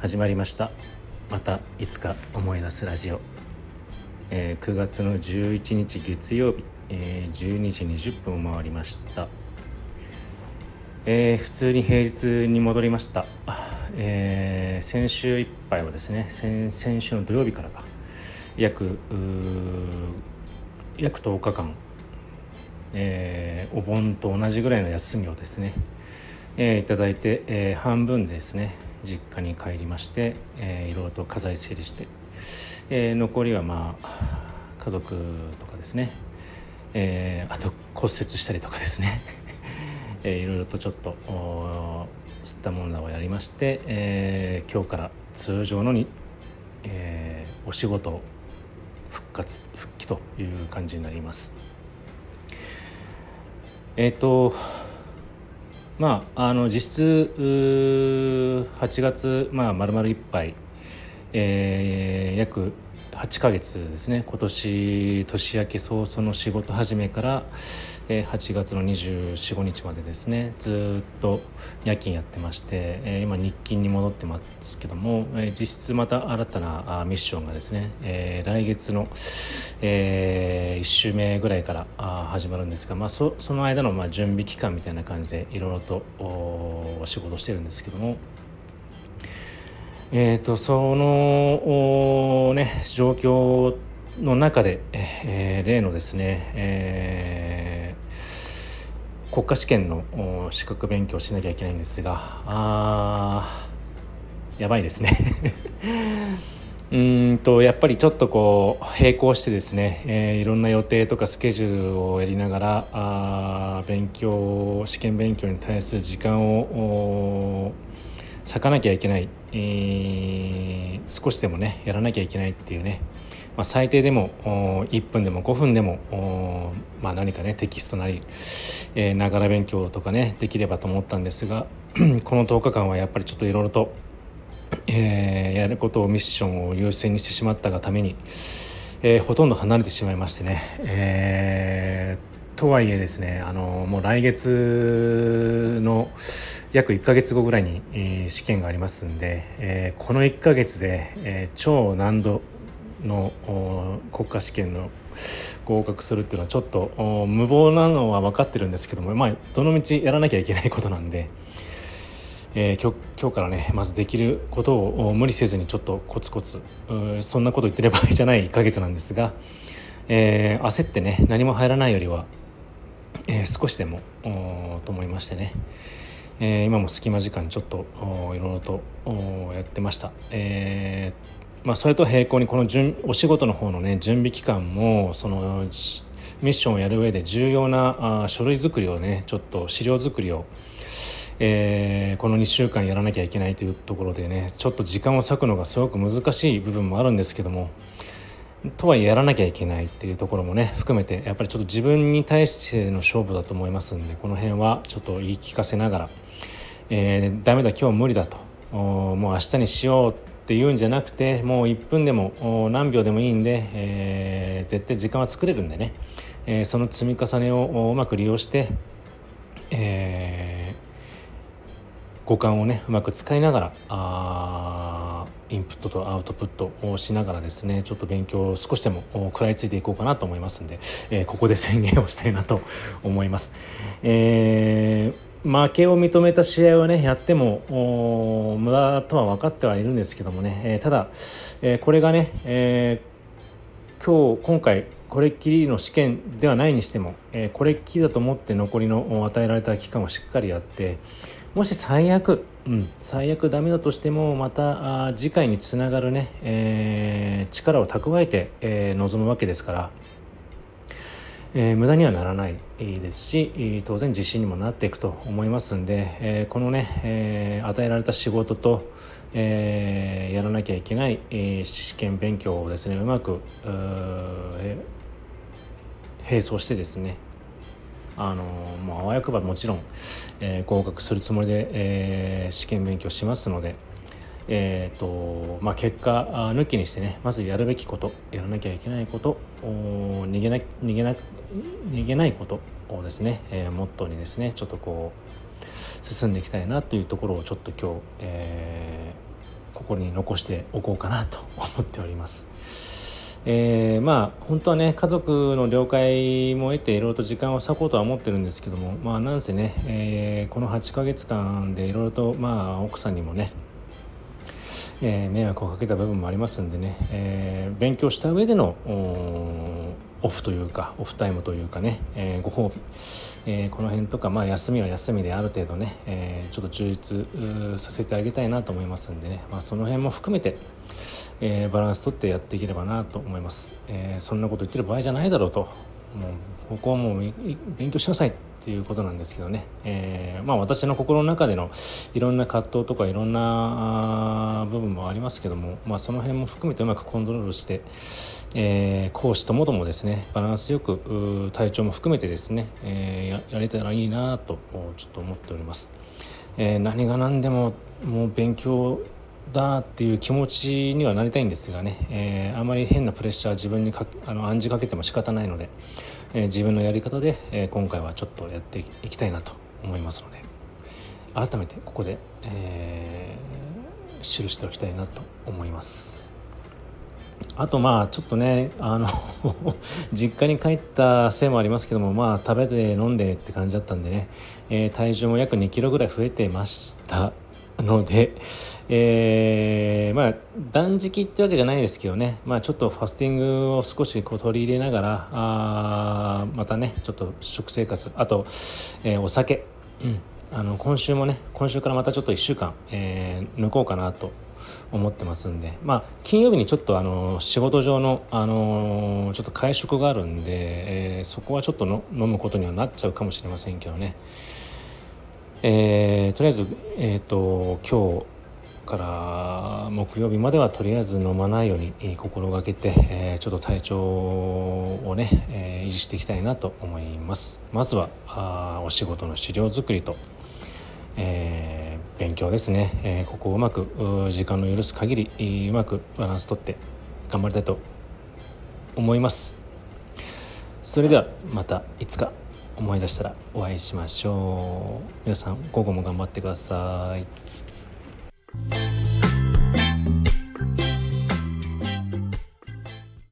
始まりました。またいつか思い出すラジオ、えー、9月の11日月曜日、えー、12時20分を回りました、えー、普通に平日に戻りました、えー、先週いっぱいはですね先先週の土曜日からか。約約10日間、えー、お盆と同じぐらいの休みをですね、えー、いただいて、えー、半分ですね。実家に帰りまして、えー、いろいろと家財整理して、えー、残りはまあ家族とかですね、えー、あと骨折したりとかですね、えー、いろいろとちょっと吸ったものをやりまして、えー、今日から通常のに、えー、お仕事復活復帰という感じになります。えっ、ー、とまあ、あの実質8月、まあ、丸々1杯、えー、約8ヶ月ですね今年年明け早々の仕事始めから、え、8月の245日までですねずっと夜勤やってまして、え、今日勤に戻ってますけども、え、実質また新たなミッションがですね、え、来月の、え、1週目ぐらいから始まるんですが、まあ、その間のま準備期間みたいな感じでいろいろとお仕事してるんですけども。えーと、そのね状況の中で、えー、例のですね、えー、国家試験の資格勉強しなきゃいけないんですがあやばいですね。うんとやっぱりちょっとこう並行してですね、えー、いろんな予定とかスケジュールをやりながらあ勉強試験勉強に対する時間を咲かなきゃいけない、えー、少しでもねやらなきゃいけないっていうね、まあ、最低でも1分でも5分でも、まあ、何かねテキストなりながら勉強とかねできればと思ったんですが この10日間はやっぱりちょっといろいろと、えー、やることをミッションを優先にしてしまったがために、えー、ほとんど離れてしまいましてね、えーとはいえですねあのもう来月の約1か月後ぐらいに、えー、試験がありますんで、えー、この1か月で、えー、超難度の国家試験の合格するっていうのはちょっと無謀なのは分かってるんですけども、まあ、どの道やらなきゃいけないことなんで、えー、今日今日からねまずできることを無理せずにちょっとコツコツそんなこと言ってる場合じゃない1か月なんですが、えー、焦ってね何も入らないよりはえー、少しでもと思いましてね、えー、今も隙間時間ちょっといろいろとやってました。えーまあ、それと並行にこのお仕事の方のね準備期間もそのミッションをやる上で重要なあ書類作りをねちょっと資料作りを、えー、この2週間やらなきゃいけないというところでねちょっと時間を割くのがすごく難しい部分もあるんですけどもとはいえやらなきゃいけないっていうところもね含めてやっぱりちょっと自分に対しての勝負だと思いますんでこの辺はちょっと言い聞かせながら、えー、ダメだ今日無理だともう明日にしようっていうんじゃなくてもう1分でも何秒でもいいんで、えー、絶対時間は作れるんでね、えー、その積み重ねをうまく利用して、えー、五感をねうまく使いながらあインプットとアウトプットをしながらですねちょっと勉強を少しでも食らいついていこうかなと思いますんで、えー、ここで宣言をしたいなと思います。えー負けを認めた試合をねやっても無駄とは分かってはいるんですけどもね、えー、ただ、えー、これがね、えー、今日今回これっきりの試験ではないにしても、え、これっきりだと思って残りの与えられた期間をしっかりやってもし最悪、うん、最悪ダメだとしてもまた次回につながるね、えー、力を蓄えて、えー、臨むわけですから、えー、無駄にはならないですし当然自信にもなっていくと思いますんで、えー、このね、えー、与えられた仕事と、えー、やらなきゃいけない、えー、試験勉強をですねうまく、えー、並走してですねあのもうあわよくばもちろん、えー、合格するつもりで、えー、試験勉強しますので、えーとまあ、結果抜きにしてねまずやるべきことやらなきゃいけないこと逃げな逃げな逃げないことをですね、えー、モットーにですねちょっとこう進んでいきたいなというところをちょっと今日、えー、ここに残しておこうかなと思っております。えー、まあ本当はね家族の了解も得ていろいろと時間を割こうとは思ってるんですけどもまあなんせね、えー、この8ヶ月間でいろいろとまあ奥さんにもねえー、迷惑をかけた部分もありますんでね、えー、勉強した上でのオフというかオフタイムというかね、えー、ご褒美、えー、この辺とか、まあ、休みは休みである程度ね、えー、ちょっと充実させてあげたいなと思いますんでね、まあ、その辺も含めて、えー、バランスとってやっていければなと思います、えー、そんなこと言ってる場合じゃないだろうと。もうここはもう勉強しなさいっていうことなんですけどね、えー、まあ私の心の中でのいろんな葛藤とかいろんな部分もありますけども、まあ、その辺も含めてうまくコントロールして、えー、講師ともどもですねバランスよく体調も含めてですね、えー、やれたらいいなとちょっと思っております。えー、何が何でももう勉強だっていう気持ちにはなりたいんですがね、えー、あまり変なプレッシャー自分にかあの暗示かけても仕方ないので、えー、自分のやり方で、えー、今回はちょっとやっていきたいなと思いますので。改めてここで、えー、記しておきたいなと思います。あとまあちょっとねあの 実家に帰ったせいもありますけどもまあ食べて飲んでって感じだったんでね、えー、体重も約2キロぐらい増えてました。ので、えー、まあ断食ってわけじゃないですけどね、まあ、ちょっとファスティングを少しこう取り入れながらあまたねちょっと食生活。あと、えー、お酒、うん、あの今週もね今週からまたちょっと1週間、えー、抜こうかなと思ってますんで。まあ金曜日にちょっとあの仕事上のあのちょっと会食があるんで、えー、そこはちょっとの飲むことにはなっちゃうかもしれませんけどね。えー、とりあえず、えーと、今日から木曜日まではとりあえず飲まないように心がけて、えー、ちょっと体調をね、えー、維持していきたいなと思います。まずはあお仕事の資料作りと、えー、勉強ですね、えここをうまく時間の許す限りうまくバランスとって頑張りたいと思います。それではまたいつか。思い出したらお会いしましょう。皆さん午後も頑張ってください。